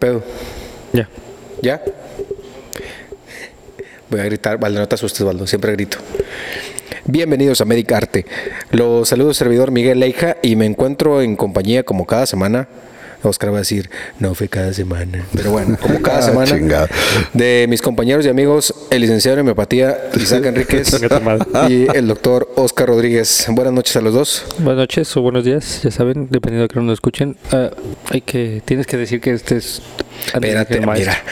pedo? Ya. ¿Ya? Voy a gritar, Valdo, no te asustes, Valdo, siempre grito. Bienvenidos a Medic Arte. Los saludos servidor Miguel Leija y me encuentro en compañía como cada semana. Oscar va a decir, no fue cada semana, pero bueno, como cada Ah, semana, chingado. de mis compañeros y amigos, el licenciado en homeopatía Isaac Enríquez y el doctor Oscar Rodríguez. Buenas noches a los dos. Buenas noches o buenos días, ya saben, dependiendo de que nos escuchen. Ah, hay que, tienes que decir que este es. Espérate, mira,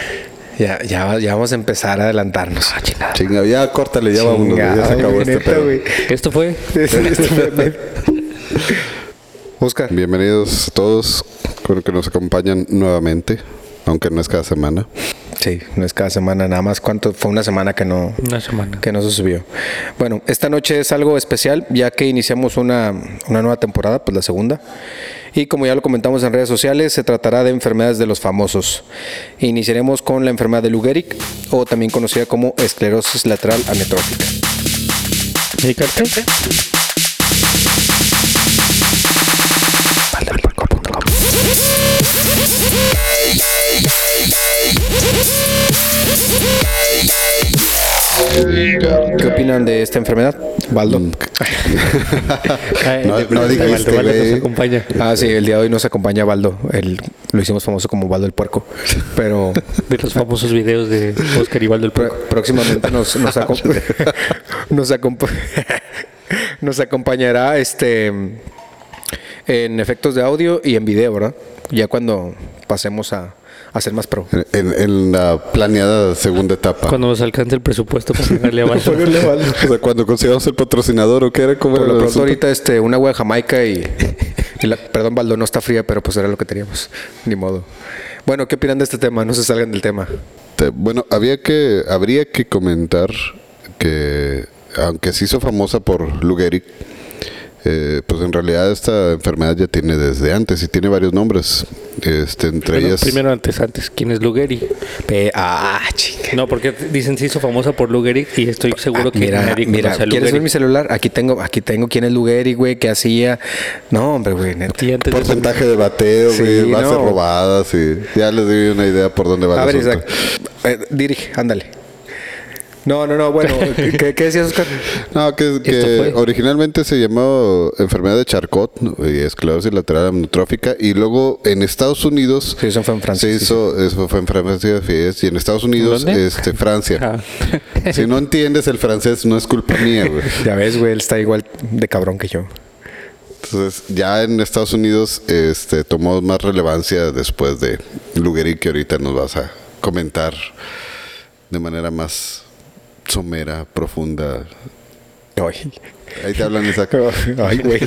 ya, ya, ya vamos a empezar a adelantarnos. Chinga, ya córtale, ya vámonos, ya se acabó este pedo. güey. Esto fue. Oscar. Bienvenidos a todos, creo que nos acompañan nuevamente, aunque no es cada semana. Sí, no es cada semana, nada más. ¿Cuánto? Fue una semana que no, Una semana. que no se subió. Bueno, esta noche es algo especial, ya que iniciamos una, una nueva temporada, pues la segunda. Y como ya lo comentamos en redes sociales, se tratará de enfermedades de los famosos. Iniciaremos con la enfermedad de Lou Gehrig, o también conocida como esclerosis lateral amiotrófica. ¿Medicarte? ¿Qué opinan de esta enfermedad, Baldo? Ay, No- no este, Valdo güey. nos acompaña. Ah, sí, el día de hoy nos acompaña Baldo. El, lo hicimos famoso como Baldo el Puerco. Pero De los famosos videos de Oscar Igual del Pró- Puerco. próximamente nos, nos, acom- nos, acompa- nos acompañará este en efectos de audio y en video, ¿verdad? Ya cuando pasemos a, a ser más pro. En, en la planeada segunda etapa. Cuando nos alcance el presupuesto para pagarle a Valdo. O sea, cuando consigamos el patrocinador o qué era, ¿cómo Por lo pronto ahorita este, una agua de Jamaica y, y la- perdón, Baldo, no está fría, pero pues era lo que teníamos. Ni modo. Bueno, ¿qué opinan de este tema? No se salgan del tema. Te- Bueno, había que, habría que comentar que, aunque se hizo famosa por Lou Gehrig, eh, pues en realidad esta enfermedad ya tiene desde antes y tiene varios nombres. Este, entre Primero, ellas, primero antes, antes. ¿Quién es Lugeri? Pe- ah, chinga. No, porque dicen se hizo famosa por Lugeri y estoy seguro que mira, nadie mira, conoce a ¿quieres ver mi celular? Aquí tengo, aquí tengo quién es Lugeri, güey, qué hacía. No, hombre, güey, antes de porcentaje de bateo, Sí, güey, bases no. robadas y ya les doy una idea por dónde va A el ver. Isaac, eh, dirige, ándale. No, no, no, bueno, ¿qué, qué decías, Oscar? No, que, originalmente se llamó enfermedad de Charcot esclerosis lateral amiotrófica y luego en Estados Unidos Sí, eso fue en Francia, se sí, hizo, eso fue en Francia sí, y en Estados Unidos ¿Dónde? este Francia. Ah. Si no entiendes el francés no es culpa mía, güey. Ya ves, güey, él está igual de cabrón que yo. Entonces, ya en Estados Unidos este tomó más relevancia después de Lugeri que ahorita nos vas a comentar de manera más somera, profunda. Ay, Ahí te hablan Isaac. ay güey.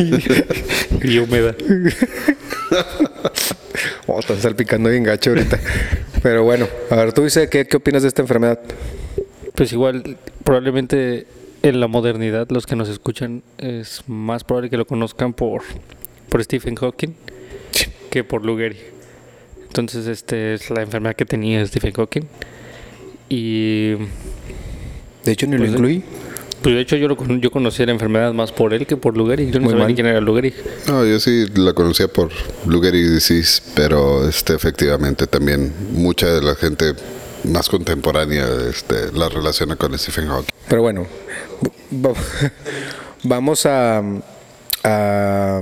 y húmeda. Oh, están salpicando bien gacho ahorita. Pero bueno, a ver, tú dices, ¿qué, qué opinas de esta enfermedad? Pues igual, probablemente en la modernidad los que nos escuchan es más probable que lo conozcan por, por Stephen Hawking que por Lugeri. Entonces, este es la enfermedad que tenía Stephen Hawking. Y De hecho, ni lo Pues, incluí. pues de hecho yo, lo, yo conocí la enfermedad más por él que por Lugeri. Yo no Muy sabía mal. ni quién era Lugeri. No, yo sí la conocía por Lugeri disease, pero este efectivamente también mucha de la gente más contemporánea este, la relaciona con Stephen Hawking. Pero bueno, va- vamos a, a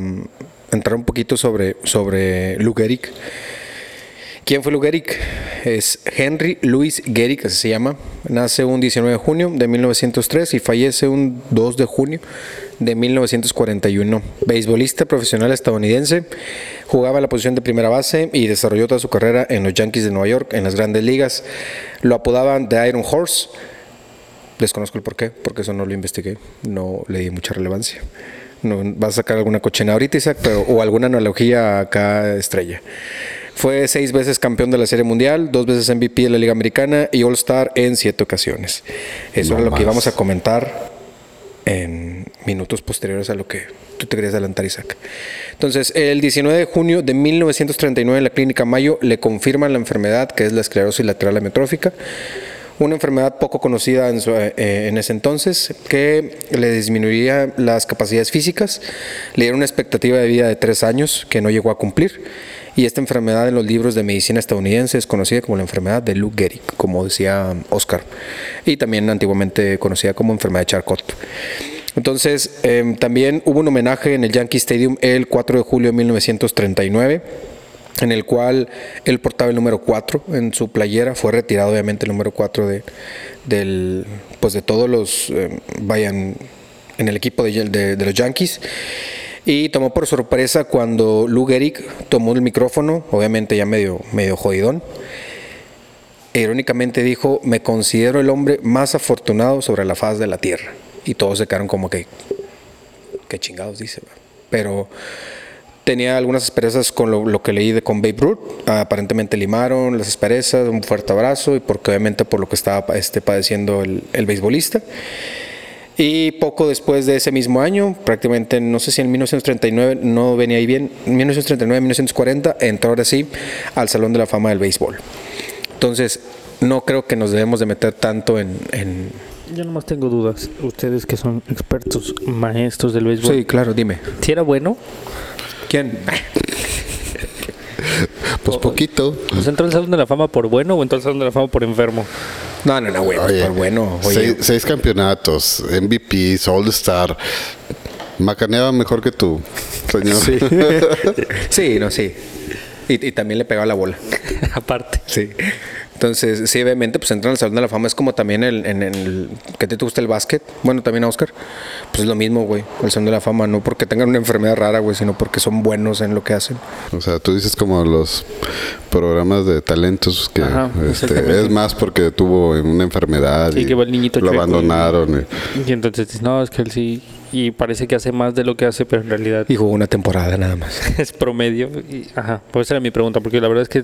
entrar un poquito sobre, sobre Lou Gehrig. ¿Quién fue Lou Gehrig? Es Henry Louis Gehrig, así se llama. Nace un 19 de junio de 1903 y fallece un 2 de junio de 1941. Beisbolista profesional estadounidense, jugaba la posición de primera base y desarrolló toda su carrera en los Yankees de Nueva York, en las grandes ligas. Lo apodaban The Iron Horse. Desconozco el por qué, porque eso no lo investigué, no le di mucha relevancia. No, vas a sacar alguna cochina ahorita, Isaac, o alguna analogía acá estrella. Fue seis veces campeón de la Serie Mundial, dos veces MVP de la Liga Americana y All-Star en siete ocasiones. Eso No es lo que íbamos a comentar en minutos posteriores a lo que tú te querías adelantar, Isaac. Entonces, el 19 de junio de 1939 en la Clínica Mayo le confirman la enfermedad que es la esclerosis lateral amiotrófica, una enfermedad poco conocida en, su- eh, en ese entonces que le disminuiría las capacidades físicas, le dieron una expectativa de vida de tres años que no llegó a cumplir Y esta enfermedad en los libros de medicina estadounidense es conocida como la enfermedad de Lou Gehrig, como decía Oscar, y también antiguamente conocida como enfermedad de Charcot. Entonces, em, también hubo un homenaje en el Yankee Stadium el 4 de julio de 1939 en el cual él portaba el número 4 en su playera, fue retirado obviamente el número 4 de, del, pues de todos los, em, vayan, en el equipo de los Yankees. Y tomó por sorpresa cuando Lou Gehrig tomó el micrófono, obviamente ya medio, medio jodidón. E irónicamente dijo, me considero el hombre más afortunado sobre la faz de la tierra. Y todos se quedaron como que, qué chingados dice. Pero tenía algunas asperezas con lo, lo que leí de con Babe Ruth. aparentemente limaron las asperezas, un fuerte abrazo y porque obviamente por lo que estaba este, padeciendo el, el beisbolista. Y poco después de ese mismo año, prácticamente no sé si en 1939, no venía ahí bien, 1939-1940, entró ahora sí al Salón de la Fama del Béisbol. Entonces, no creo que nos debemos de meter tanto en... en... Yo nomás tengo dudas. Ustedes que son expertos, maestros del béisbol. Sí, claro, dime. ¿Si era bueno? ¿Quién? Pues poquito. ¿Pues entró al Salón de la Fama por bueno o entró al Salón de la Fama por enfermo? No, no, no, güey, Oye, por bueno. Oye, seis, seis campeonatos, MVPs, All Star. Macaneaba mejor que tú, señor. Sí. sí, no, sí. Y, y también le pegaba la bola. Aparte. Sí. Entonces, sí, obviamente, pues entrar al Salón de la Fama es como también el, en el, que te gusta el básquet, bueno, también a Oscar, pues es lo mismo, güey, el Salón de la Fama, no porque tengan una enfermedad rara, güey, sino porque son buenos en lo que hacen. O sea, tú dices como los programas de talentos que Ajá, este, es más porque tuvo una enfermedad Sí, y que va el niñito lo chueco abandonaron. y- Y entonces dices, no, es que él sí. Y parece que hace más de lo que hace, pero en realidad Y jugó una temporada nada más. es promedio. Y, ajá, pues esa era mi pregunta, porque la verdad es que.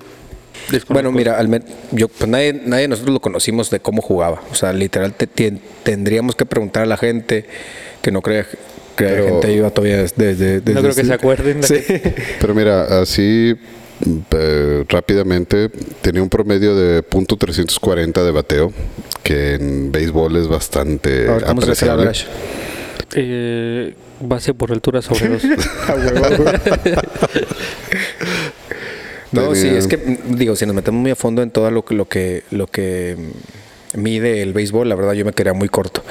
Desconozco. Bueno, mira, al yo, pues nadie, nadie de nosotros lo conocimos de cómo jugaba. O sea, literal, te- te- tendríamos que preguntar a la gente que no cree que la gente iba todavía desde... desde- No creo que se acuerden. Sí. Pero mira, así eh, rápidamente tenía un promedio de punto .340 de bateo, que en béisbol es bastante A ver, ¿cómo se hace el apreciable. Eh, base por altura sobre dos. No, sí, es que mm, digo, si nos metemos muy a fondo en todo lo que lo que lo que mm, mide el béisbol, la verdad yo me quedaría muy corto.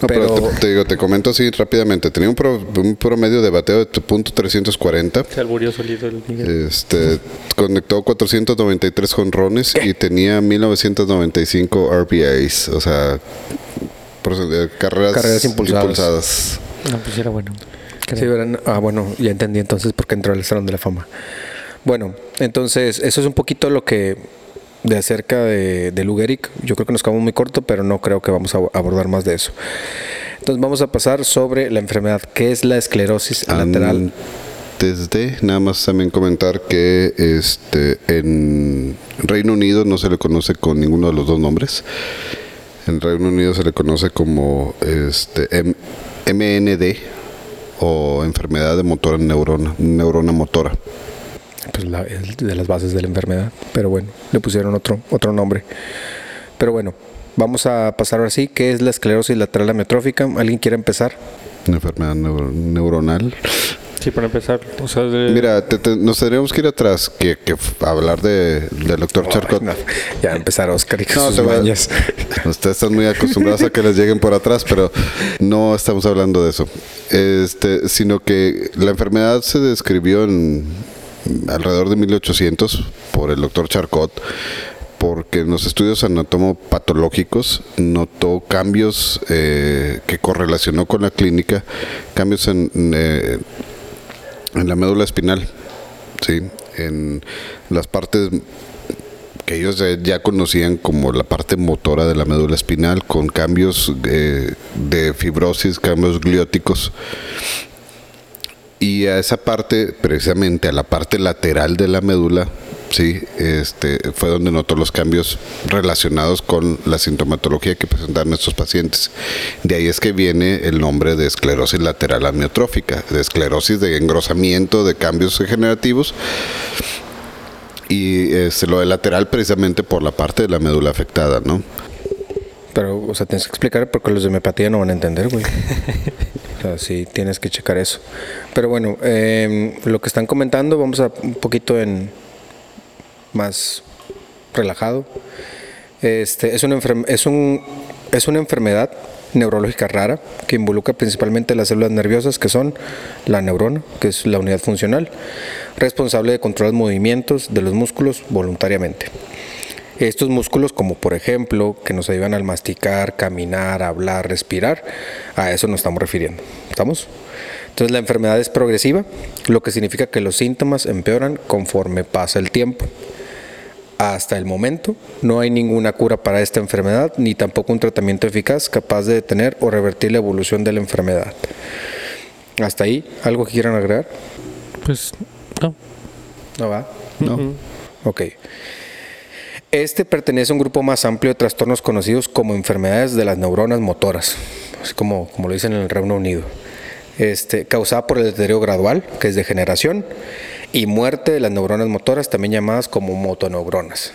No, pero, pero, te, te digo, te comento así rápidamente. Tenía un, pro- un promedio de bateo de punto .340. Se alburió solito el Miguel. Este, conectó 493 jonrones y tenía 1995 RBIs, o sea, eh, carreras, Carreras impulsadas. impulsadas. No, pues era bueno. sí, ah, bueno, ya entendí entonces por qué entró al Salón de la Fama. Bueno, entonces eso es un poquito lo que de acerca de, de Lou Gehrig. Yo creo que nos quedamos muy corto, pero no creo que vamos a abordar más de eso. Entonces vamos a pasar sobre la enfermedad, que es la esclerosis lateral. Antes de, nada más también comentar que este en Reino Unido no se le conoce con ninguno de los dos nombres. En Reino Unido se le conoce como este MND o enfermedad de motora neurona, neurona motora. Pues la, es de las bases de la enfermedad. Pero bueno, le pusieron otro, otro nombre. Pero bueno, vamos a pasar ahora sí, ¿qué es la esclerosis lateral amiotrófica? ¿Alguien quiere empezar? Una enfermedad neur- neuronal. Sí, para empezar. O sea, de- Mira, te- te- nos tendríamos que ir atrás que, hablar de, del doctor Charcot. No, ya empezar Oscar y con No, sus mañas. Ustedes están muy acostumbrados a que les lleguen por atrás, pero no estamos hablando de eso. Este, sino que la enfermedad se describió en alrededor de 1800 por el doctor Charcot, porque en los estudios anatomopatológicos notó cambios eh, que correlacionó con la clínica, cambios en, eh, en la médula espinal, ¿sí? en las partes que ellos ya- conocían como la parte motora de la médula espinal, con cambios eh, de fibrosis, cambios glióticos. Y a esa parte, precisamente a la parte lateral de la médula, sí, este, fue donde notó los cambios relacionados con la sintomatología que presentaron estos pacientes. De ahí es que viene el nombre de esclerosis lateral amiotrófica, de esclerosis de engrosamiento, de cambios degenerativos y este, lo de lateral precisamente por la parte de la médula afectada, ¿no? Pero, o sea, tienes que explicar porque los de homeopatía no van a entender, güey. O sea, sí tienes que checar eso. Pero bueno, em, lo que están comentando, vamos a un poquito en más relajado. Este, es, una es, un, es una enfermedad neurológica rara que involucra principalmente las células nerviosas que son la neurona, que es la unidad funcional, responsable de controlar los movimientos de los músculos voluntariamente. Estos músculos, como por ejemplo, que nos ayudan al masticar, caminar, hablar, respirar, a eso nos estamos refiriendo. ¿Estamos? Entonces la enfermedad es progresiva, lo que significa que los síntomas empeoran conforme pasa el tiempo. Hasta el momento no hay ninguna cura para esta enfermedad, ni tampoco un tratamiento eficaz capaz de detener o revertir la evolución de la enfermedad. Hasta ahí, ¿algo que quieran agregar? Pues no. No va. No. Ok. Este pertenece a un grupo más amplio de trastornos conocidos como enfermedades de las neuronas motoras, así como, como lo dicen en el Reino Unido. Este, causada por el deterioro gradual, que es degeneración, y muerte de las neuronas motoras, también llamadas como motoneuronas.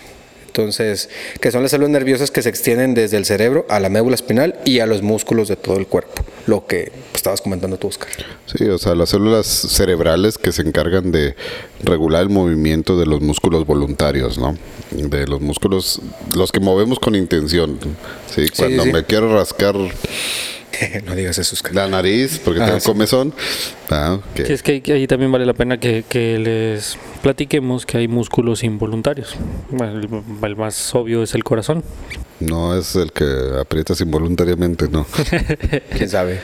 Entonces, que son las células nerviosas que se extienden desde el cerebro a la médula espinal y a los músculos de todo el cuerpo, lo que estabas comentando tú, Oscar. Sí, o sea, las células cerebrales que se encargan de regular el movimiento de los músculos voluntarios, ¿no? De los músculos, los que movemos con intención. Sí, cuando sí. me quiero rascar no digas eso, Oscar. la nariz porque Ah, tengo sí. comezón. Ah. Sí, es que ahí- también vale la pena que, que les platiquemos que hay músculos involuntarios. El más obvio es el corazón. No es el que aprietas involuntariamente, no. ¿Quién sabe?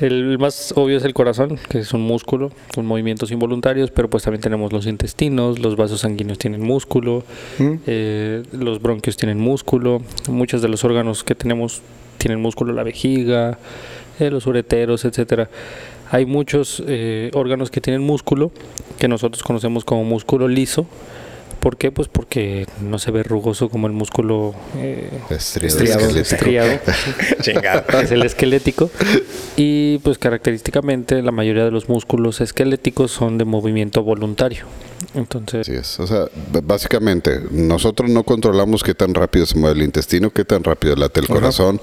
El más obvio es el corazón, que es un músculo con movimientos involuntarios, pero pues también tenemos los intestinos, los vasos sanguíneos tienen músculo, ¿Mm? eh, los bronquios tienen músculo, muchos de los órganos que tenemos tienen músculo, la vejiga, eh, los ureteros, etcétera. Hay muchos eh, órganos que tienen músculo, que nosotros conocemos como músculo liso. ¿Por qué? Pues porque no se ve rugoso como el músculo eh, Estriado, Estriado. esquelético. estriado. Chingado. es el esquelético. Y pues característicamente la mayoría de los músculos esqueléticos son de movimiento voluntario. Entonces, Así es. O sea, básicamente, nosotros no controlamos qué tan rápido se mueve el intestino, qué tan rápido late el corazón,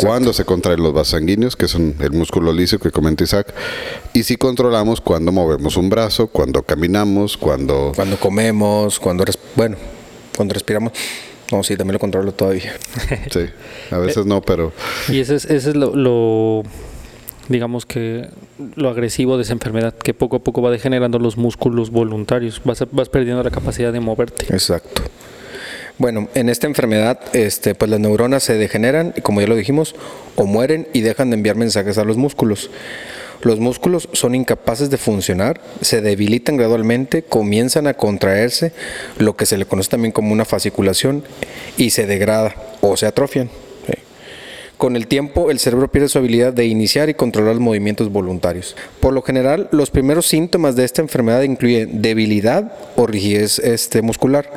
cuándo se contraen los vasos sanguíneos, que son el músculo liso que comenta Isaac, y sí controlamos cuándo movemos un brazo, cuándo caminamos, cuándo... Cuando comemos, cuando res- bueno, cuando respiramos. No, sí, también lo controlo todavía. Sí, a veces no, pero... y ese es, ese es lo, lo, digamos que lo agresivo de esa enfermedad, que poco a poco va degenerando los músculos voluntarios. Vas, vas perdiendo la capacidad de moverte. Exacto. Bueno, en esta enfermedad, este, pues las neuronas se degeneran y como ya lo dijimos, o mueren y dejan de enviar mensajes a los músculos. Los músculos son incapaces de funcionar, se debilitan gradualmente, comienzan a contraerse, lo que se le conoce también como una fasciculación, y se degrada o se atrofian. Con el tiempo, el cerebro pierde su habilidad de iniciar y controlar los movimientos voluntarios. Por lo general, los primeros síntomas de esta enfermedad incluyen debilidad o rigidez este, muscular.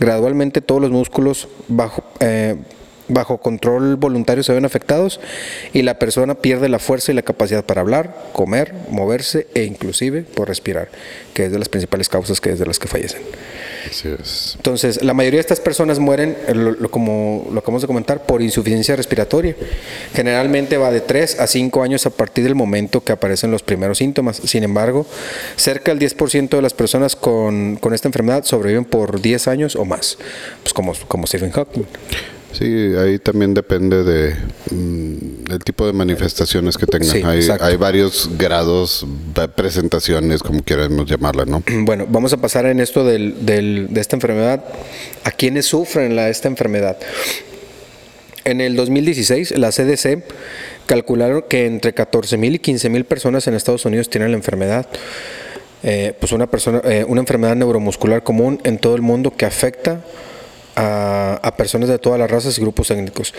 Gradualmente, todos los músculos bajo, eh, bajo control voluntario se ven afectados y la persona pierde la fuerza y la capacidad para hablar, comer, moverse e inclusive por respirar, que es de las principales causas que es de las que fallecen. Así es. Entonces, la mayoría de estas personas mueren, eh, lo- lo- como lo acabamos de comentar, por insuficiencia respiratoria. Generalmente va de 3 a 5 años a partir del momento que aparecen los primeros síntomas. Sin embargo, cerca del 10% de las personas con, con esta enfermedad sobreviven por 10 años o más, pues como, como Stephen Hawking. Sí, ahí también depende de mm, del tipo de manifestaciones que tengan. Sí, hay, hay varios grados, presentaciones, como queramos llamarla, ¿no? Bueno, vamos a pasar en esto del- del- de esta enfermedad. ¿A quiénes sufren la, esta enfermedad? En el 2016, la CDC calcularon que entre 14.000 y 15.000 personas en Estados Unidos tienen la enfermedad. Eh, pues una, persona, eh, una enfermedad neuromuscular común en todo el mundo que afecta a, personas de todas las razas y grupos étnicos.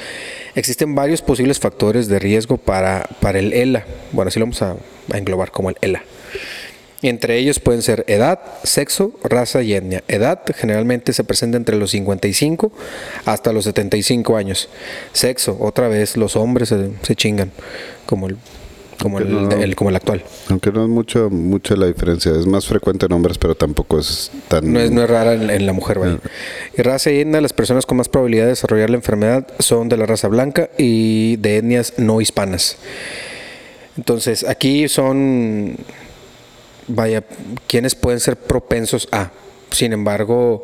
Existen varios posibles factores de riesgo para, para el ELA. Bueno, así lo vamos a, a englobar como el ELA. Entre ellos pueden ser edad, sexo, raza y etnia. Edad generalmente se presenta entre los 55 hasta los 75 años. Sexo, otra vez los hombres se, se chingan, como el, como el, No. el- como el actual. Aunque no es mucho, mucha la diferencia. Es más frecuente en hombres, pero tampoco es tan... No es, no es rara en, en la mujer, vaya. Y raza y etnia, las personas con más probabilidad de desarrollar la enfermedad son de la raza blanca y de etnias no hispanas. Entonces, aquí son, vaya, quienes pueden ser propensos a. Sin embargo,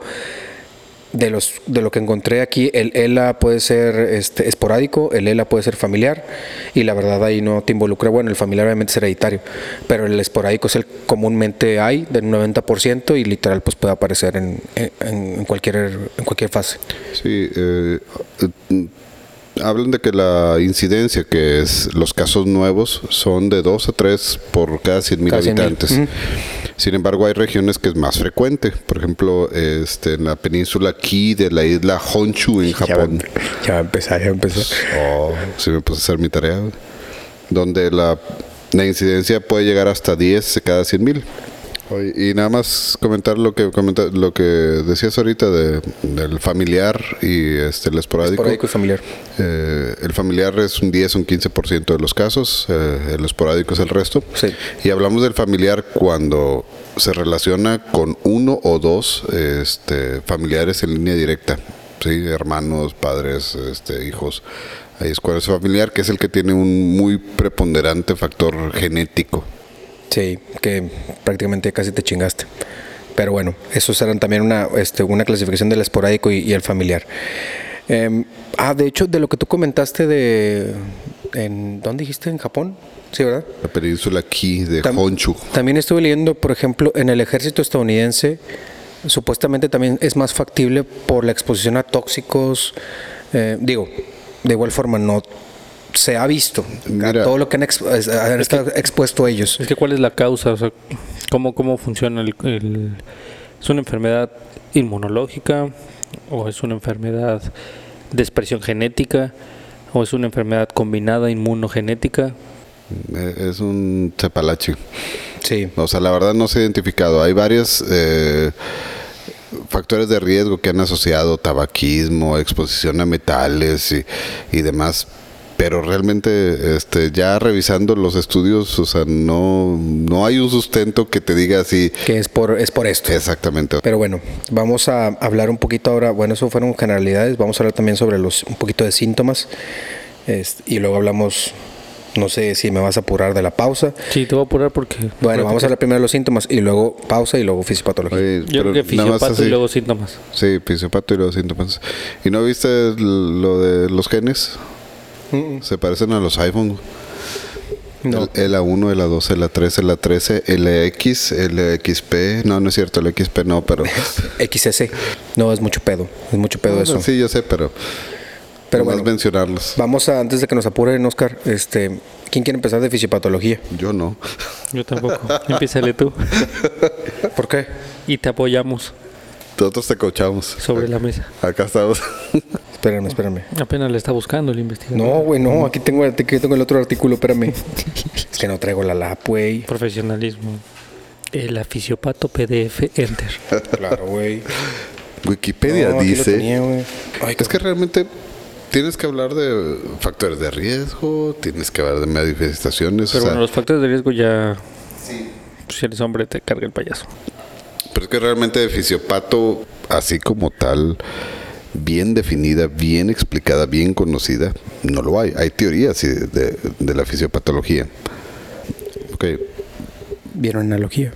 de los de lo que encontré aquí, el ELA puede ser este, esporádico, el ELA puede ser familiar y la verdad ahí no te involucra, bueno, el familiar obviamente es hereditario, pero el esporádico es el comúnmente hay del 90% y literal pues puede aparecer en, en, en cualquier en cualquier fase. Sí, eh, eh, hablan de que la incidencia, que es los casos nuevos, son de 2 a 3 por cada 100 mil Cada 100,000. habitantes. Ujú. Sin embargo, hay regiones que es más frecuente. Por ejemplo, este, en la península aquí de la isla Honshu en Japón. Ya va a empezar, ya va a empezar. Oh, sí me puse a hacer mi tarea. Donde la, la incidencia puede llegar hasta 10 de cada 100 mil. Y nada más comentar lo que comenta- lo que decías ahorita de, del familiar y este, el esporádico. Esporádico y familiar. Eh, el familiar es un 10 o un 15% de los casos, eh, el esporádico es el resto. Sí. Y hablamos del familiar cuando se relaciona con uno o dos este, familiares en línea directa, ¿sí? hermanos, padres, este, hijos. Ahí es cuando es familiar, que es el que tiene un muy preponderante factor genético. Sí, que prácticamente casi te chingaste. Pero bueno, esos eran también una, este, una clasificación del esporádico y, y el familiar. Em, ah, de hecho, de lo que tú comentaste de... En, ¿Dónde dijiste? ¿En Japón? Sí, ¿verdad? La península aquí de Tam- Honshu. También estuve leyendo, por ejemplo, en el ejército estadounidense, supuestamente también es más factible por la exposición a tóxicos. eh, digo, de igual forma, no se ha visto Mira. todo lo que han, ex- han estado expuesto ellos. Es que cuál es la causa, o sea, cómo, cómo funciona el, el- ¿Es una enfermedad inmunológica o es una enfermedad de expresión genética o es una enfermedad combinada inmunogenética? Eh, Es un cepalache. Sí. O sea, la verdad no se ha identificado. Hay varios eh, factores de riesgo que han asociado tabaquismo, exposición a metales y, y demás. Pero realmente, este, ya revisando los estudios, o sea, no, no hay un sustento que te diga así que es por, es por esto. exactamente. Pero bueno, vamos a hablar un poquito ahora, bueno, eso fueron generalidades, vamos a hablar también sobre los un poquito de síntomas este, y luego hablamos, no sé si me vas a apurar de la pausa. Sí, te voy a apurar porque... Bueno, vamos a hablar primero de los síntomas y luego pausa y luego fisiopatología. Oye, Yo creo que fisiopato y luego síntomas. Sí, fisiopato y los síntomas. ¿Y no viste lo de los genes? Se parecen a los iPhone. No. El, A1, el A2, el A3, el A13, el X, el XP. No, no es cierto, el XP no, pero. XS. No, es mucho pedo, es mucho pedo eso. Sí, yo sé, pero. Pero bueno. mencionarlos. Vamos a, antes de que nos apuren, Oscar, este, ¿quién quiere empezar de fisiopatología? Yo no. Yo tampoco. Empiézale tú. ¿Por qué? Y te apoyamos Nosotros te coachamos. sobre la mesa. Acá estamos. Espérame, espérame. Apenas le está buscando el investigador. No, güey, no, aquí tengo, aquí tengo el otro artículo, espérame. es que no traigo la lap, güey. Profesionalismo. El afisiopato PDF Enter. Claro, güey. Wikipedia No, aquí lo dice. tenía, güey. Ay, es que realmente tienes que hablar de factores de riesgo, tienes que hablar de manifestaciones. Pero o sea, bueno, los factores de riesgo ya. Si eres hombre, te carga el payaso. Pero es que realmente de fisiopato, así como tal, bien definida, bien explicada, bien conocida, no lo hay. Hay teorías sí, de, de la fisiopatología. Ok. ¿Vieron analogía?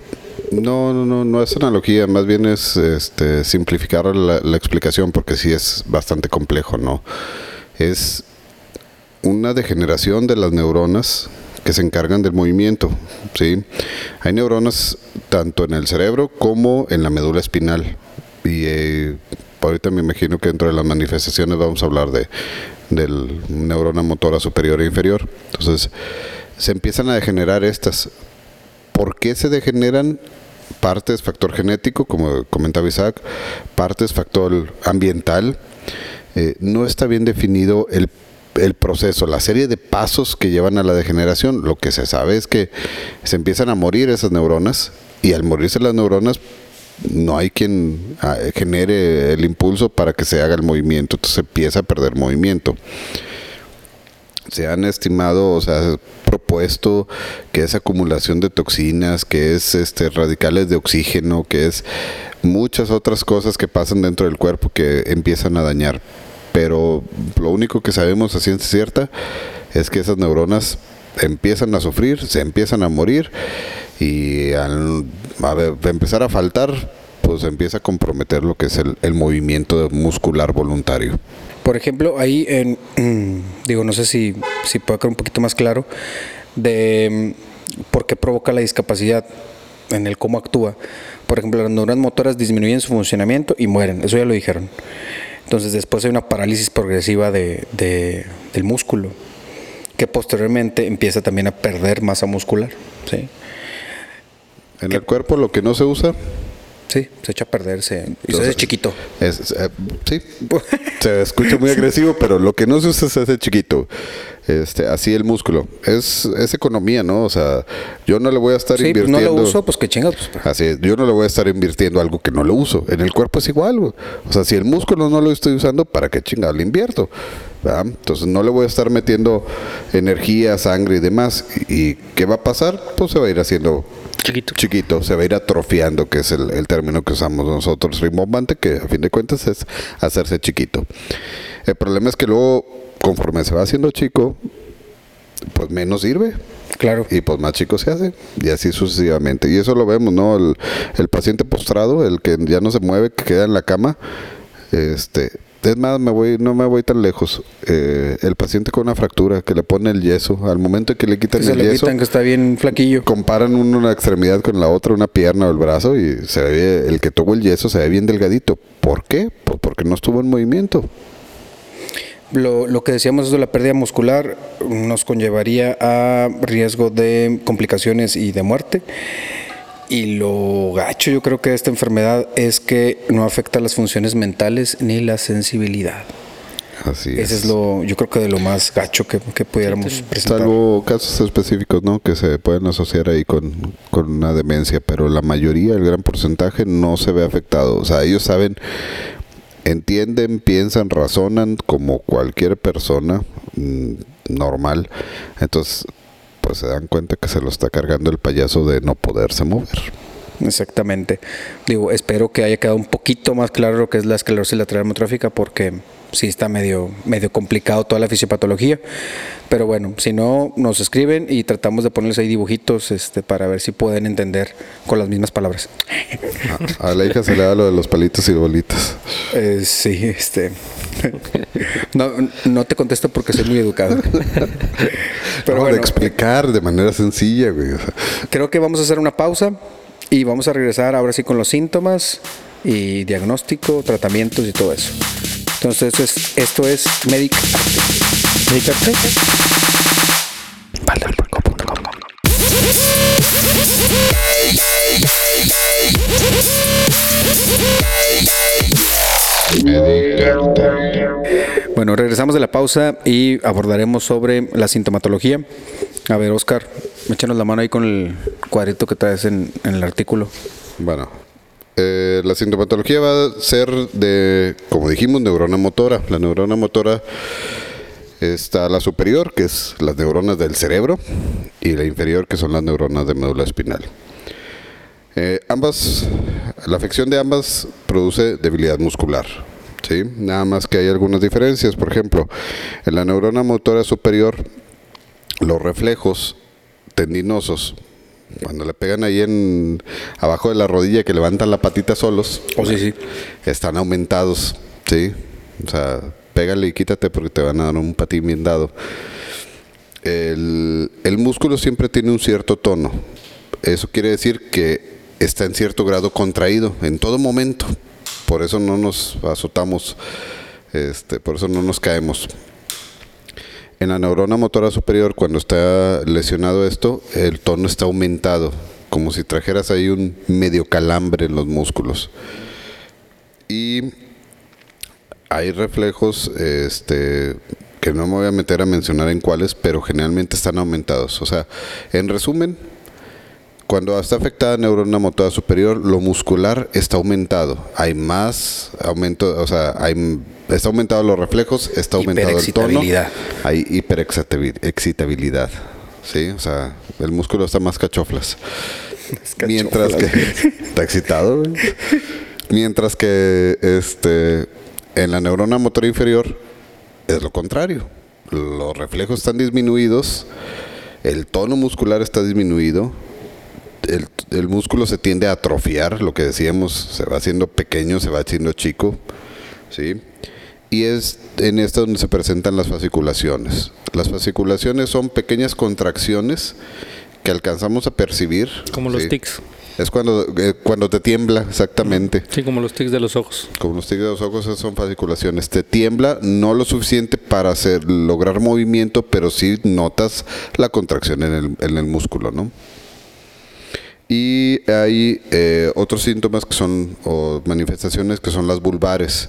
No, no, no, no es analogía, más bien es este, simplificar la, la explicación porque sí es bastante complejo, ¿no? Es una degeneración de las neuronas que se encargan del movimiento, ¿sí? Hay neuronas tanto en el cerebro como en la médula espinal. Y eh, ahorita me imagino que dentro de las manifestaciones vamos a hablar de del neurona motora superior e inferior. Entonces, se empiezan a degenerar estas. ¿Por qué se degeneran? Parte es factor genético, como comentaba Isaac, parte es factor ambiental. Eh, no está bien definido el, el proceso, la serie de pasos que llevan a la degeneración. Lo que se sabe es que se empiezan a morir esas neuronas y al morirse las neuronas no hay quien ah, genere el impulso para que se haga el movimiento, entonces se empieza a perder movimiento se han estimado, o sea, propuesto que es acumulación de toxinas, que es este radicales de oxígeno, que es muchas otras cosas que pasan dentro del cuerpo que empiezan a dañar. Pero lo único que sabemos a ciencia cierta es que esas neuronas empiezan a sufrir, se empiezan a morir y al a ver, empezar a faltar, pues empieza a comprometer lo que es el, el movimiento muscular voluntario. Por ejemplo, ahí en, digo, no sé si, si puede quedar un poquito más claro de mm, por qué provoca la discapacidad en el cómo actúa. Por ejemplo, las neuronas motoras disminuyen su funcionamiento y mueren, eso ya lo dijeron. Entonces después hay una parálisis progresiva de, de- del músculo, que posteriormente empieza también a perder masa muscular. Sí, En el cuerpo lo que no se usa sí se echa a perder, se, y se hace chiquito. es, eh, sí, se escucha muy agresivo, pero lo que no se usa se hace chiquito. Este, así el músculo. Es, es economía, ¿no? O sea, yo no le voy a estar Sí, pues invirtiendo. no lo uso, pues que chingas. Pues, Así es, yo no le voy a estar invirtiendo algo que no lo uso. En el cuerpo es igual. O sea, si el músculo no lo estoy usando, ¿para qué chingado le invierto? ¿verdad? Entonces no le voy a estar metiendo energía, sangre y demás. ¿Y, y qué va a pasar? Pues se va a ir haciendo Chiquito. chiquito, se va a ir atrofiando, que es el, el término que usamos nosotros, rimbombante, que a fin de cuentas es hacerse chiquito. El problema es que luego, conforme se va haciendo chico, pues menos sirve claro. y pues más chico se hace y así sucesivamente y eso lo vemos no el, el paciente postrado el que ya no se mueve que queda en la cama este es más me voy no me voy tan lejos Eh, el paciente con una fractura que le pone el yeso al momento que le quitan Que se el le yeso quitan que está bien flaquillo. comparan una extremidad con la otra una pierna o el brazo y se ve el que tuvo el yeso se ve bien delgadito ¿por qué? pues porque no estuvo en movimiento Lo, lo que decíamos eso de la pérdida muscular nos conllevaría a riesgo de complicaciones y de muerte. Y lo gacho yo creo que de esta enfermedad es que no afecta las funciones mentales ni la sensibilidad. así Ese es lo, yo creo que de lo más gacho que, que pudiéramos presentar. Salvo casos específicos, ¿no? Que se pueden asociar ahí con, con una demencia, pero la mayoría, el gran porcentaje, no se ve afectado. O sea, ellos saben, entienden, piensan, razonan como cualquier persona mm, normal. Entonces, pues se dan cuenta que se lo está cargando el payaso de no poderse mover. Exactamente. Digo, espero que haya quedado un poquito más claro lo que es la esclerosis lateral amiotrófica porque sí está medio, medio complicado toda la fisiopatología. Pero bueno, si no, nos escriben y tratamos de ponerles ahí dibujitos este, para ver si pueden entender con las mismas palabras. A, a la hija se le da lo de los palitos y bolitas. Eh, sí, este. No, no te contesto porque soy muy educado. Pero bueno, de explicar de manera sencilla, güey. creo que vamos a hacer una pausa y vamos a regresar ahora sí con los síntomas y diagnóstico, tratamientos y todo eso. Entonces, esto es, esto es Medic Medicarte. Bueno, regresamos de la pausa y abordaremos sobre la sintomatología. A ver, Oscar, échanos la mano ahí con el cuadrito que traes en, en el artículo. Bueno, eh, la sintomatología va a ser de, como dijimos, neurona motora. La neurona motora está la superior, que es las neuronas del cerebro, y la inferior, que son las neuronas de médula espinal. Eh, ambas, la afección de ambas produce debilidad muscular. ¿sí? Nada más que hay algunas diferencias. Por ejemplo, en la neurona motora superior, los reflejos tendinosos, cuando le pegan ahí en abajo de la rodilla que levantan la patita solos, Oh, sí, sí. están aumentados, ¿sí? O sea, pégale y quítate porque te van a dar un patín bien dado. El, el músculo siempre tiene un cierto tono. Eso quiere decir que está en cierto grado contraído en todo momento. Por eso no nos azotamos, este, por eso no nos caemos. En la neurona motora superior, cuando está lesionado esto, el tono está aumentado, como si trajeras ahí un medio calambre en los músculos. Y hay reflejos este, que no me voy a meter a mencionar en cuáles, pero generalmente están aumentados. O sea, en resumen, cuando está afectada neurona motora superior, lo muscular está aumentado. Hay más aumento, o sea, hay, está aumentado los reflejos, está aumentado el tono. Hay hiperexcitabilidad. Sí, o sea, el músculo está más cachoflas. Mientras que está excitado. Mientras que este en la neurona motora inferior es lo contrario. Los reflejos están disminuidos el tono muscular está disminuido, el, el músculo se tiende a atrofiar, lo que decíamos, se va haciendo pequeño, se va haciendo chico, ¿sí? Y es en esto donde se presentan las fasciculaciones. Las fasciculaciones son pequeñas contracciones que alcanzamos a percibir. Como los tics. Es cuando, eh, cuando te tiembla, exactamente. Sí, como los tics de los ojos. Como los tics de los ojos, esas son fasciculaciones. Te tiembla no lo suficiente para hacer, lograr movimiento, pero sí notas la contracción en el, en el músculo, ¿no? Y hay eh, otros síntomas que son, o manifestaciones que son las vulvares.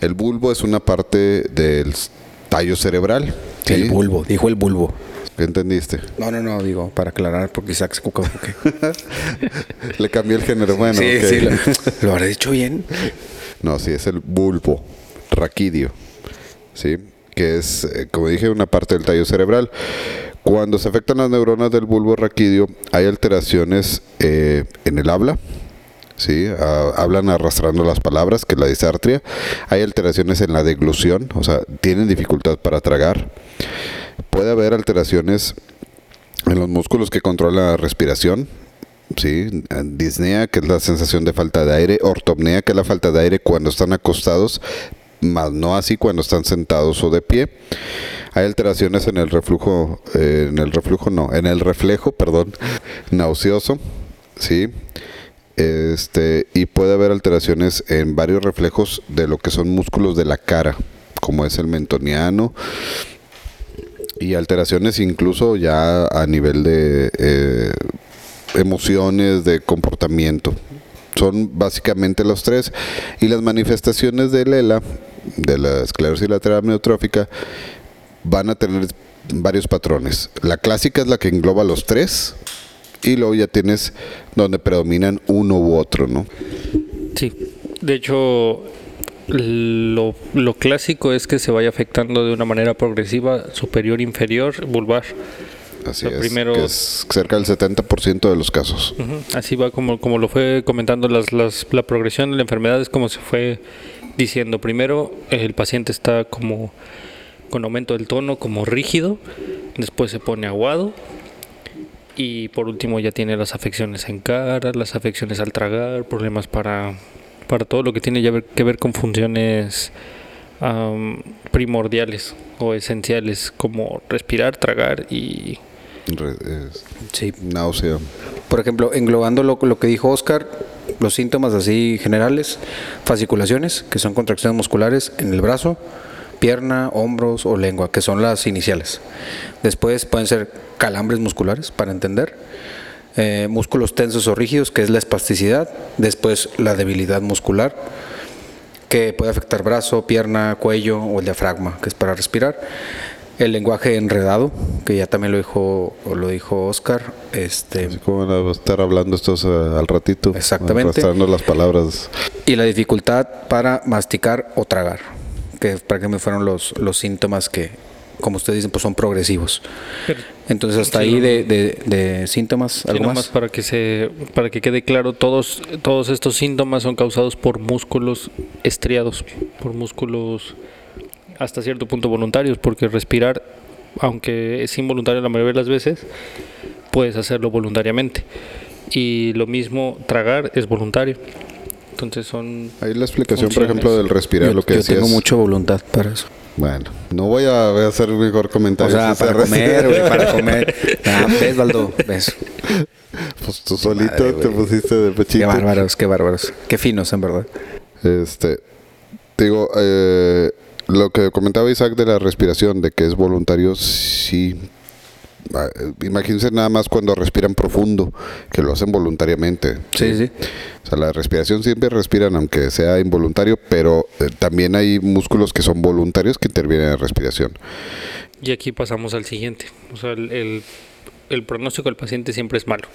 El bulbo es una parte del tallo cerebral. ¿sí? El bulbo, dijo el bulbo. ¿Qué entendiste? No, no, no, digo, para aclarar, porque Isaac se cuca. Le cambié el género. Bueno, sí, sí, lo, lo habré dicho bien. No, sí, es el bulbo raquídeo. ¿Sí? Que es, eh, como dije, una parte del tallo cerebral. Cuando se afectan las neuronas del bulbo raquídeo, hay alteraciones eh, en el habla. ¿sí? Ah, hablan arrastrando las palabras, que es la disartria. Hay alteraciones en la deglución, o sea, tienen dificultad para tragar. Puede haber alteraciones en los músculos que controlan la respiración. Sí, disnea, que es la sensación de falta de aire, ortopnea, que es la falta de aire cuando están acostados, más no así cuando están sentados o de pie. Hay alteraciones en el reflujo, eh, en el reflujo no, en el reflejo, perdón, nauseoso, sí. Este, y puede haber alteraciones en varios reflejos de lo que son músculos de la cara, como es el mentoniano, y alteraciones incluso ya a nivel de eh, emociones, de comportamiento. Son básicamente los tres. Y las manifestaciones de ELA, de la esclerosis lateral amiotrófica, van a tener varios patrones. La clásica es la que engloba los tres. Y luego ya tienes donde predominan uno u otro, ¿no? Sí. De hecho, lo, lo clásico es que se vaya afectando de una manera progresiva, superior, inferior, vulvar. Así es. primero- que es cerca del 70% de los casos. Así va como, como lo fue comentando las, las- la progresión de la enfermedad es como se fue diciendo. Primero el paciente está como con aumento del tono, como rígido, después se pone aguado y por último ya tiene las afecciones en cara, las afecciones al tragar, problemas para, para todo lo que tiene ya ver- que ver con funciones am, primordiales o esenciales como respirar, tragar y Re- es Sí. náusea. Por ejemplo, englobando lo, lo que dijo Oscar, los síntomas así generales, fasciculaciones, que son contracciones musculares en el brazo, pierna, hombros o lengua, que son las iniciales. Después pueden ser calambres musculares, para entender, eh, músculos tensos o rígidos, que es la espasticidad, después la debilidad muscular, que puede afectar brazo, pierna, cuello o el diafragma, que es para respirar. El lenguaje enredado, que ya también lo dijo, o lo dijo Oscar, este, Así como van a estar hablando estos eh, al ratito. Exactamente. Arrastrando las palabras. y la dificultad para masticar o tragar, que prácticamente fueron los, los síntomas que, como ustedes dicen, pues son progresivos. Entonces hasta Sí, ahí no. de, de- de síntomas, Sí, ¿algo nomás más? para que se para que quede claro, todos todos estos síntomas son causados por músculos estriados, por músculos hasta cierto punto voluntarios, porque respirar, aunque es involuntario la mayoría de las veces, puedes hacerlo voluntariamente. Y lo mismo tragar es voluntario. Entonces son Ahí la explicación, por ejemplo, del respirar, Yo, lo que yo decías. tengo mucha voluntad para eso. Bueno, no voy a, voy a hacer mejor O comentario. sea, si se para comer, güey, para comer. Ah, ¿Ves, Baldo? ¿Ves? Pues tú solito Madre, te güey. pusiste de pechito. Qué bárbaros, qué bárbaros. Qué finos, en verdad. Este, te digo, eh, lo que comentaba Isaac de la respiración, de que es voluntario, sí. Ah, eh, Imagínense nada más cuando respiran profundo, que lo hacen voluntariamente. Sí, sí. O sea, la respiración siempre respiran, aunque sea involuntario, pero eh, también hay músculos que son voluntarios que intervienen en la respiración. y aquí pasamos al siguiente. O sea, el, el, el pronóstico del paciente siempre es malo.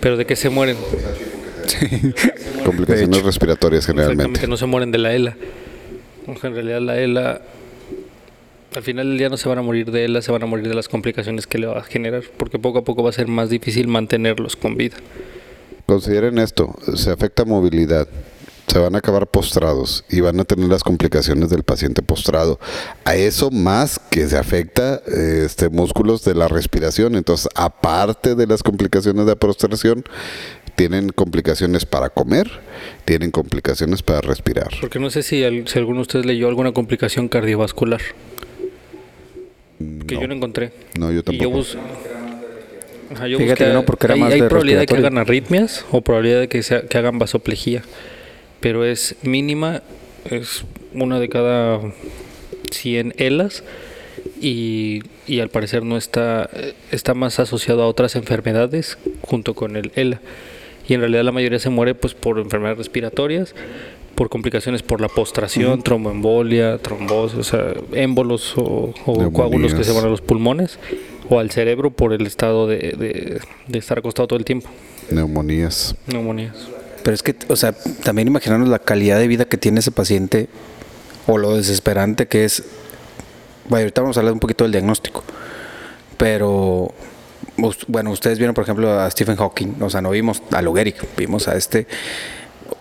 Pero de qué se mueren? Complicaciones respiratorias generalmente. Exactamente, no se mueren de la ELA. Sea, en realidad la ELA, al final del día no se van a morir de ELA, se van a morir de las complicaciones que le va a generar, porque poco a poco va a ser más difícil mantenerlos con vida. Consideren esto, se afecta movilidad, se van a acabar postrados y van a tener las complicaciones del paciente postrado. A eso más que se afecta este músculos de la respiración. Entonces, aparte de las complicaciones de la postración, tienen complicaciones para comer, tienen complicaciones para respirar. Porque no sé si, si alguno de ustedes leyó alguna complicación cardiovascular. Que yo no encontré. No, yo tampoco. Fíjate que no, porque era hay, más hay probabilidad de que hagan arritmias o probabilidad de que, que hagan vasoplejía, pero es mínima, es una de cada 100 ELAs y, y, al parecer no está, está más asociado a otras enfermedades junto con el ELA. Y en realidad la mayoría se muere pues por enfermedades respiratorias, por complicaciones por la postración, tromboembolia, trombosis, o sea, émbolos o, coágulos que se van a los pulmones o al cerebro por el estado de, estar acostado todo el tiempo. Neumonías. Neumonías. Pero es que, o sea, también imaginarnos la calidad de vida que tiene ese paciente o lo desesperante que es. Bueno, ahorita vamos a hablar un poquito del diagnóstico, pero bueno, ustedes vieron, por ejemplo, a Stephen Hawking, o sea, no vimos a Logeric, vimos a este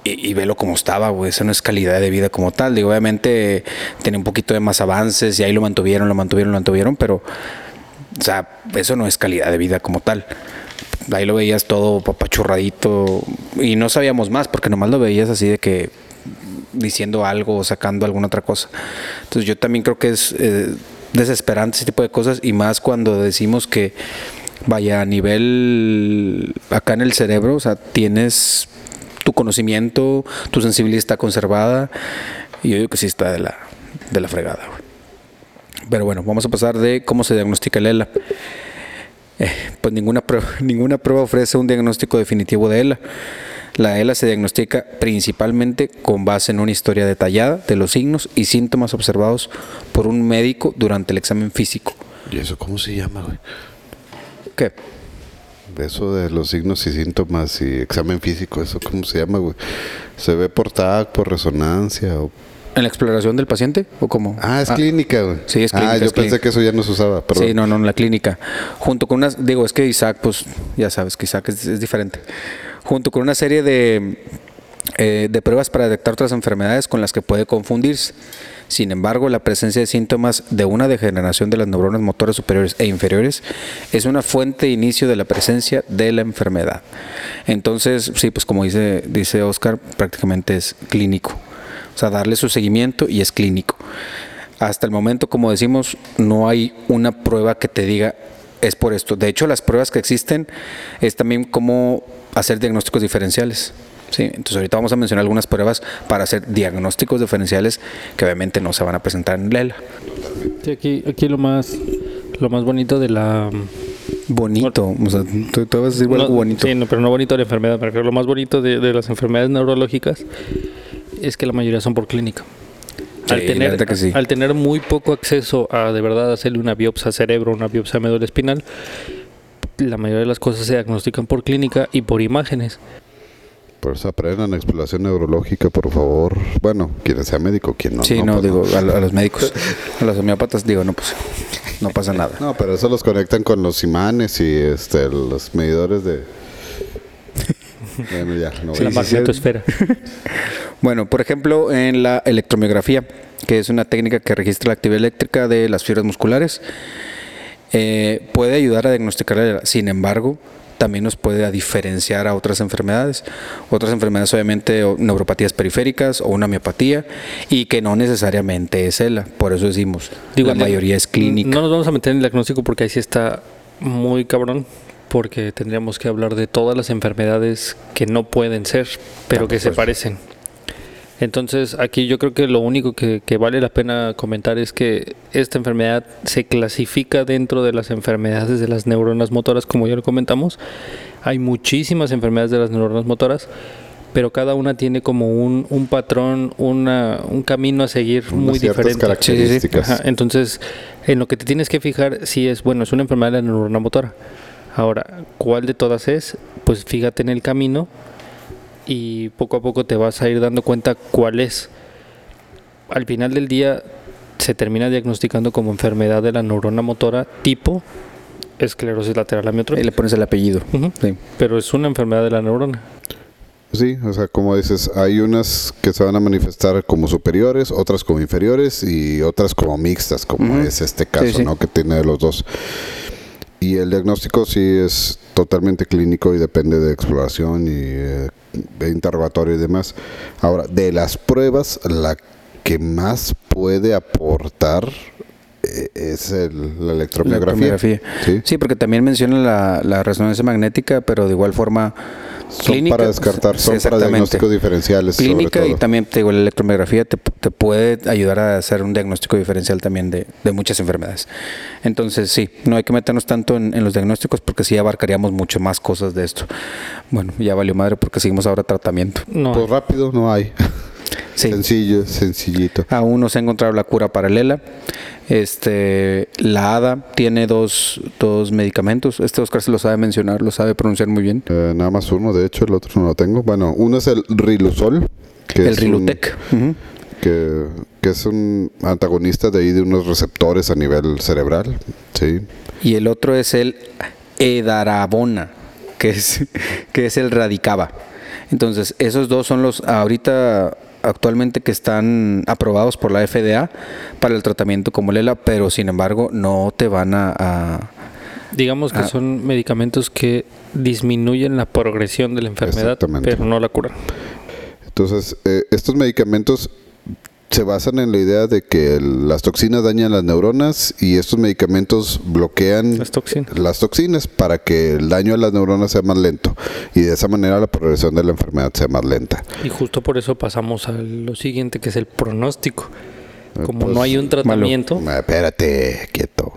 y, y velo como estaba, güey. Eso no es calidad de vida como tal. Digo, obviamente tenía un poquito de más avances y ahí lo mantuvieron, lo mantuvieron, lo mantuvieron, pero, o sea, eso no es calidad de vida como tal. Ahí lo veías todo papachurradito y no sabíamos más porque nomás lo veías así de que diciendo algo o sacando alguna otra cosa. Entonces yo también creo que es eh, desesperante ese tipo de cosas y más cuando decimos que vaya a nivel acá en el cerebro, o sea, tienes tu conocimiento, tu sensibilidad está conservada. Y yo digo que sí está de la, de la fregada. Pero bueno, vamos a pasar de cómo se diagnostica el ELA. Eh, pues ninguna prueba, ninguna prueba ofrece un diagnóstico definitivo de ELA. La ELA se diagnostica principalmente con base en una historia detallada de los signos y síntomas observados por un médico durante el examen físico. ¿Y eso cómo se llama, güey? ¿Qué? Eso de los signos y síntomas y examen físico, ¿eso cómo se llama, güey? ¿Se ve por TAC, por resonancia o ¿En la exploración del paciente o cómo? Ah, es clínica, güey. Sí, es clínica. Ah, yo pensé que eso ya no se usaba, perdón. Sí, no, no, en la clínica. Junto con unas, digo, es que Isaac, pues ya sabes que Isaac es, diferente. Junto con una serie de, eh, de pruebas para detectar otras enfermedades con las que puede confundirse. Sin embargo, la presencia de síntomas de una degeneración de las neuronas motoras superiores e inferiores es una fuente de inicio de la presencia de la enfermedad. Entonces, sí, pues como dice, dice Oscar, prácticamente es clínico. O sea, darle su seguimiento y es clínico. Hasta el momento, como decimos, no hay una prueba que te diga es por esto. De hecho, las pruebas que existen es también cómo hacer diagnósticos diferenciales. Sí, entonces ahorita vamos a mencionar algunas pruebas para hacer diagnósticos diferenciales que obviamente no se van a presentar en LELA. Sí, aquí, aquí lo más lo más bonito de la bonito, o sea, tú, vas a decir algo bonito. Sí, pero no bonito de la enfermedad, pero lo más bonito de, las enfermedades neurológicas es que la mayoría son por clínica. al, tener, al tener muy poco acceso a de verdad hacerle una biopsia cerebro, una biopsia médula espinal, la mayoría de las cosas se diagnostican por clínica y por imágenes. Pues aprendan exploración neurológica, por favor. Bueno, quien sea médico, quien no. Sí, no, pues digo, A, los médicos, a los homeópatas, digo, no, pues no pasa nada. No, pero eso los conectan con los imanes y este, los medidores de. bueno, ya, no la magnetosfera. bueno, por ejemplo, en la electromiografía, que es una técnica que registra la actividad eléctrica de las fibras musculares, eh, puede ayudar a diagnosticar. Sin embargo, también nos puede diferenciar a otras enfermedades. Otras enfermedades obviamente neuropatías periféricas o una miopatía y que no necesariamente es ELA. Por eso decimos, la mayoría es clínica. No nos vamos a meter en el diagnóstico porque ahí sí está muy cabrón porque tendríamos que hablar de todas las enfermedades que no pueden ser, pero que se parecen. Entonces, aquí yo creo que lo único que, vale la pena comentar es que esta enfermedad se clasifica dentro de las enfermedades de las neuronas motoras, como ya lo comentamos. Hay muchísimas enfermedades de las neuronas motoras, pero cada una tiene como un, un patrón, una, un camino a seguir muy diferente. Características. Entonces, en lo que te tienes que fijar, si es, bueno, es una enfermedad de la neurona motora. Ahora, ¿cuál de todas es? Pues fíjate en el camino y poco a poco te vas a ir dando cuenta cuál es. Al final del día se termina diagnosticando como enfermedad de la neurona motora tipo esclerosis lateral amiotrófica. Y le pones el apellido. Pero es una enfermedad de la neurona. Sí, o sea, como dices, hay unas que se van a manifestar como superiores, otras como inferiores y otras como mixtas, como es este caso, Sí, sí. ¿no? Que tiene de los dos. Y el diagnóstico sí es totalmente clínico y depende de exploración y eh, interrogatorio y demás. Ahora, de las pruebas, la que más puede aportar es el- la electromiografía. Sí. Sí, porque también menciona la, la resonancia magnética, pero de igual forma Son para descartar, son para diagnósticos diferenciales. sobre Clínica y también, te digo, la electromiografía te, te puede ayudar a hacer un diagnóstico diferencial también de, de muchas enfermedades. Entonces, sí, no hay que meternos tanto en, en los diagnósticos porque sí abarcaríamos mucho más cosas de esto. Bueno, ya valió madre porque seguimos ahora tratamiento. No, Pues rápido no hay. Sí. Sencillo, sencillito. Aún no se ha encontrado la cura paralela. Este, la ADA tiene dos, dos medicamentos. Este Oscar se lo sabe mencionar, lo sabe pronunciar muy bien. Eh, nada más uno, de hecho, el otro no lo tengo. Bueno, uno es el Riluzol. Que el es un- Rilutec. Que, que es un antagonista de ahí de unos receptores a nivel cerebral. Sí. Y el otro es el Edarabona, que es, que es el Radicava. Entonces, esos dos son los ahorita actualmente que están aprobados por la FDA para el tratamiento como Lela, pero sin embargo no te van a, a- digamos que Ah. son medicamentos que disminuyen la progresión de la enfermedad, pero no la curan. Entonces, eh, estos medicamentos se basan en la idea de que el- las toxinas dañan las neuronas y estos medicamentos bloquean Las toxinas. las toxinas para que el daño a las neuronas sea más lento y de esa manera la progresión de la enfermedad sea más lenta. Y justo por eso pasamos a lo siguiente, que es el pronóstico. Como pues, no hay un tratamiento, Ah, Espérate, quieto.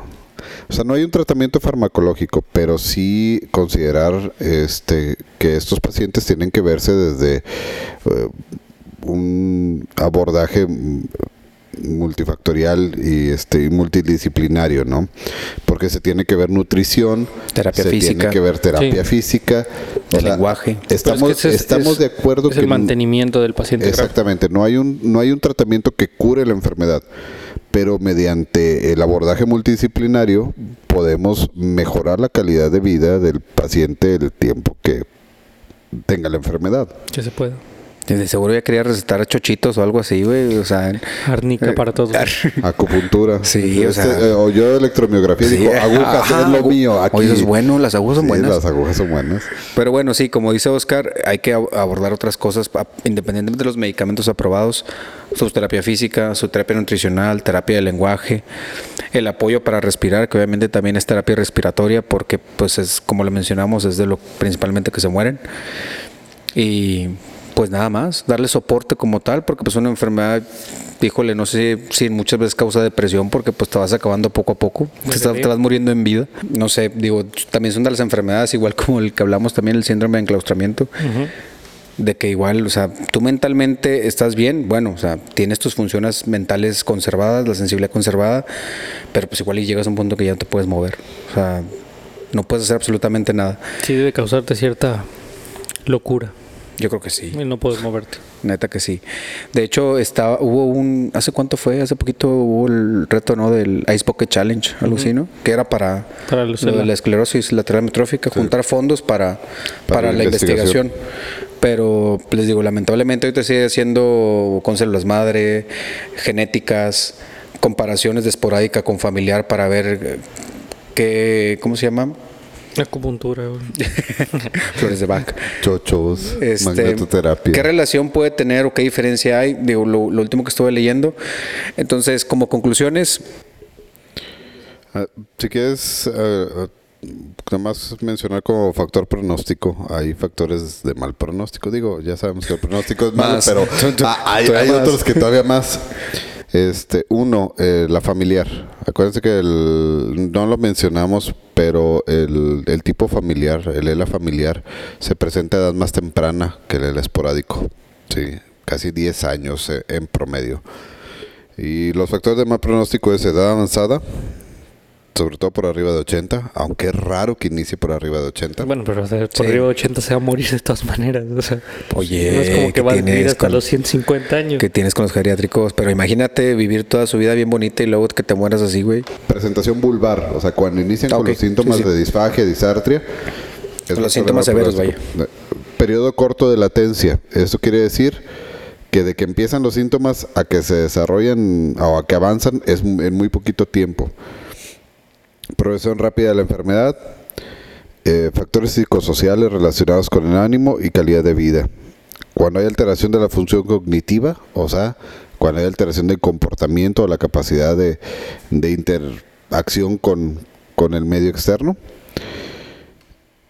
O sea, no hay un tratamiento farmacológico, pero sí considerar este que estos pacientes tienen que verse desde eh, un abordaje multifactorial y este multidisciplinario, ¿no? Porque se tiene que ver nutrición, Terapia se física. tiene que ver terapia Sí. física, El lenguaje. Pero es que Estamos, ese es- estamos es- de acuerdo es que el mantenimiento del paciente grave. Exactamente, no hay un no hay un tratamiento que cure la enfermedad, pero mediante el abordaje multidisciplinario podemos mejorar la calidad de vida del paciente el tiempo que tenga la enfermedad. que se puede. De seguro ya quería recetar chochitos o algo así, güey. O sea, Arnica para todos. Acupuntura. Sí, o Este, eh, o yo electromiografía sí, digo, agujas ajá, es lo agu- mío. Aquí. Oye, eso es bueno, las agujas son Sí, buenas. Las agujas son buenas. Pero bueno, sí, como dice Oscar, hay que ab- abordar otras cosas, independientemente de los medicamentos aprobados, su terapia física, su terapia nutricional, terapia de lenguaje, el apoyo para respirar, que obviamente también es terapia respiratoria, porque pues es, como lo mencionamos, es de lo principalmente que se mueren. Y pues nada más, darle soporte como tal, porque pues una enfermedad, híjole, no sé si muchas veces causa depresión, porque pues te vas acabando poco a poco, te, estás- te vas muriendo en vida. No sé, digo, también son de las enfermedades, igual como el que hablamos también, el síndrome de enclaustramiento, de que igual, o sea, tú mentalmente estás bien, bueno, o sea, tienes tus funciones mentales conservadas, la sensibilidad conservada, pero pues igual y llegas a un punto que ya no te puedes mover, o sea, no puedes hacer absolutamente nada. Sí debe causarte cierta locura. Yo creo que sí. Y no puedes moverte. Neta que sí. De hecho, estaba, hubo un, ¿hace cuánto fue? Hace poquito hubo el reto, ¿no? Del Ice Bucket Challenge, algo así, ¿no? Que era para, Para lo los- de la esclerosis lateral amiotrófica, juntar fondos para, para, Para la la investigación. Pero les digo, lamentablemente ahorita sigue haciendo con células madre, genéticas, comparaciones de esporádica con familiar para ver eh, qué, ¿cómo se llama? Acupuntura. Flores de Bach. Chochos, Este, magnetoterapia. ¿Qué relación puede tener o qué diferencia hay? Digo, lo, lo último que estuve leyendo. Entonces, como conclusiones, Ah, si quieres, eh, nada más mencionar como factor pronóstico, hay factores de mal pronóstico. Digo, ya sabemos que el pronóstico es malo, pero Tú- tú- ah, hay, otros que todavía más. Este, uno, eh, la familiar. Acuérdense que el- no lo mencionamos, pero el, el tipo familiar, el ELA familiar, se presenta a edad más temprana que el esporádico. Sí, casi 10 años eh, en promedio. Y los factores de mal pronóstico es edad avanzada, sobre todo por arriba de 80, aunque es raro que inicie por arriba de 80. Bueno, pero o sea, por Sí. arriba de 80 se va a morir de todas maneras. O sea, Oye, no es como que ¿qué va a vivir tienes hasta con- los 150 años. que tienes con los geriátricos, pero imagínate vivir toda su vida bien bonita y luego que te mueras así, güey. Presentación vulvar, o sea, cuando inician Ah, con los síntomas Sí, sí. de disfagia, disartria. es Los síntomas severos, pronóstico. periodo corto de latencia. Esto quiere decir que de que empiezan los síntomas a que se desarrollan o a que avanzan es en muy poquito tiempo. Progresión rápida de la enfermedad, eh, factores psicosociales relacionados con el ánimo y calidad de vida. Cuando hay alteración de la función cognitiva, o sea, cuando hay alteración del comportamiento o la capacidad de, interacción con, con el medio externo.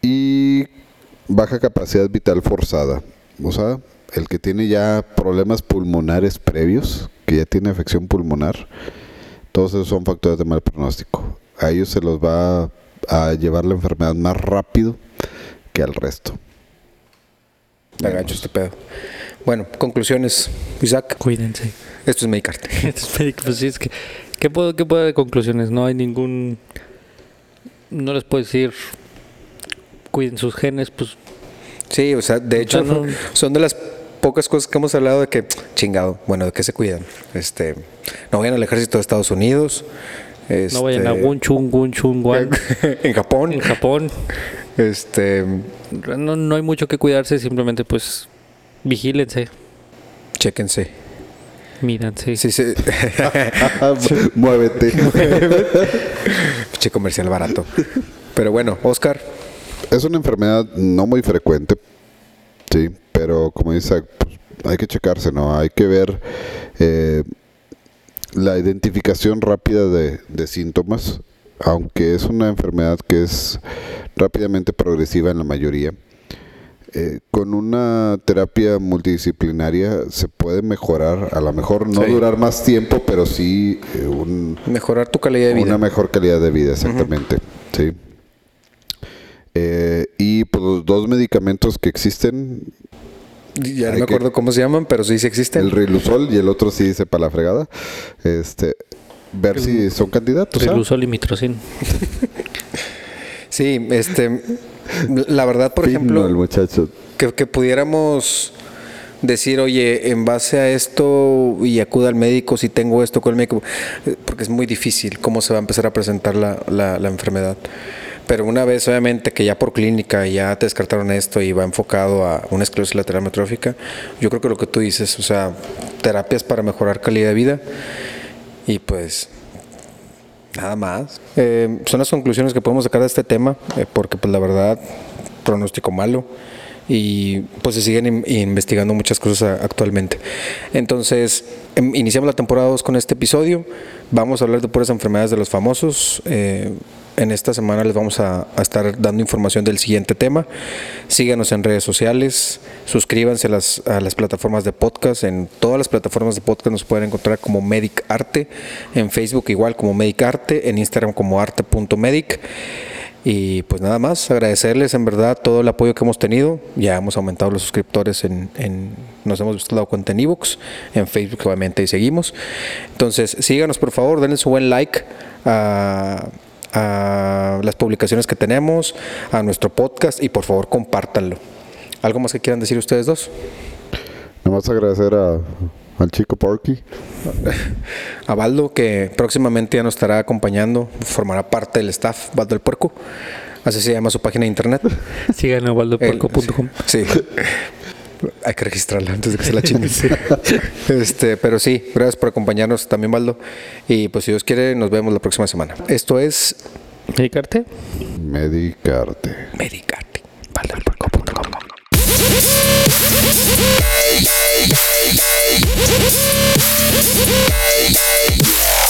Y baja capacidad vital forzada, o sea, el que tiene ya problemas pulmonares previos, que ya tiene afección pulmonar, todos esos son factores de mal pronóstico. A ellos se los va a llevar la enfermedad más rápido que al resto. Agacho este pedo. Bueno, conclusiones, Isaac. Cuídense. Esto es Medicarte. Esto es Medicarte. Pues sí, es que, ¿qué puedo, ¿qué puedo de conclusiones? No hay ningún. No les puedo decir. Cuiden sus genes, pues. Sí, o sea, de hecho, no- son de las pocas cosas que hemos hablado de que, chingado, bueno, de que se cuidan. Este, no vayan al ejército de Estados Unidos. No vayan a este, Wunchun, Wunchun, Wan. en Japón. en Japón. Este, No, no hay mucho que cuidarse, simplemente pues vigílense, chéquense. mídanse. Sí, sí. Muévete. Che comercial barato. Pero bueno, Oscar, Es una enfermedad no muy frecuente, sí, pero como dice, pues, hay que checarse, ¿no? Hay que ver eh, la identificación rápida de, de síntomas, aunque es una enfermedad que es rápidamente progresiva en la mayoría. eh, con una terapia multidisciplinaria se puede mejorar, a lo mejor no Sí. durar más tiempo, pero sí eh, un, mejorar tu calidad de vida. una mejor calidad de vida, exactamente. Sí. Eh, y pues los dos medicamentos que existen, Ya no me acuerdo cómo se llaman, pero sí, sí existen. el Rilusol y el otro sí dice para la fregada, este, ver si son candidatos. ¿ah? Rilusol y mitrocin. Sí, este, la verdad, por Fino ejemplo, el muchacho. que, que pudiéramos decir, oye, en base a esto y acuda al médico si tengo esto con el médico, porque es muy difícil cómo se va a empezar a presentar la, la- la enfermedad. Pero una vez, obviamente, que ya por clínica ya te descartaron esto y va enfocado a una esclerosis lateral amiotrófica, yo creo que lo que tú dices, o sea, terapias para mejorar calidad de vida y pues Nada más. Eh, son las conclusiones que podemos sacar de este tema, eh, porque pues la verdad, pronóstico malo y pues se siguen in- investigando muchas cosas actualmente. Entonces, em, iniciamos la temporada 2 con este episodio. Vamos a hablar de puras enfermedades de los famosos. Eh, en esta semana les vamos a, estar dando información del siguiente tema. Síganos en redes sociales, suscríbanse a las, plataformas de podcast. En todas las plataformas de podcast nos pueden encontrar como Medic Arte, en Facebook igual como Medic Arte, en Instagram como arte.medic. Y pues nada más, agradecerles en verdad todo el apoyo que hemos tenido. Ya hemos aumentado los suscriptores en, en- nos hemos dado cuenta en Evox, en Facebook obviamente y seguimos. Entonces, síganos por favor, denle su buen like a, a las publicaciones que tenemos, a nuestro podcast y por favor compártanlo. ¿Algo más que quieran decir ustedes dos? Nada más agradecer a, al chico Porky. A Baldo, que próximamente ya nos estará acompañando, formará parte del staff, Baldo el Puerco. Así se llama su página de internet. Sigan a. Sí. Hay que registrarla antes de que se la chinguen. Este, pero sí, gracias por acompañarnos también, Baldo. Y pues si Dios quiere, nos vemos la próxima semana. Esto es ¿Medicarte? Medicarte. Medicarte. Baldoelpuerco.com. Yeah.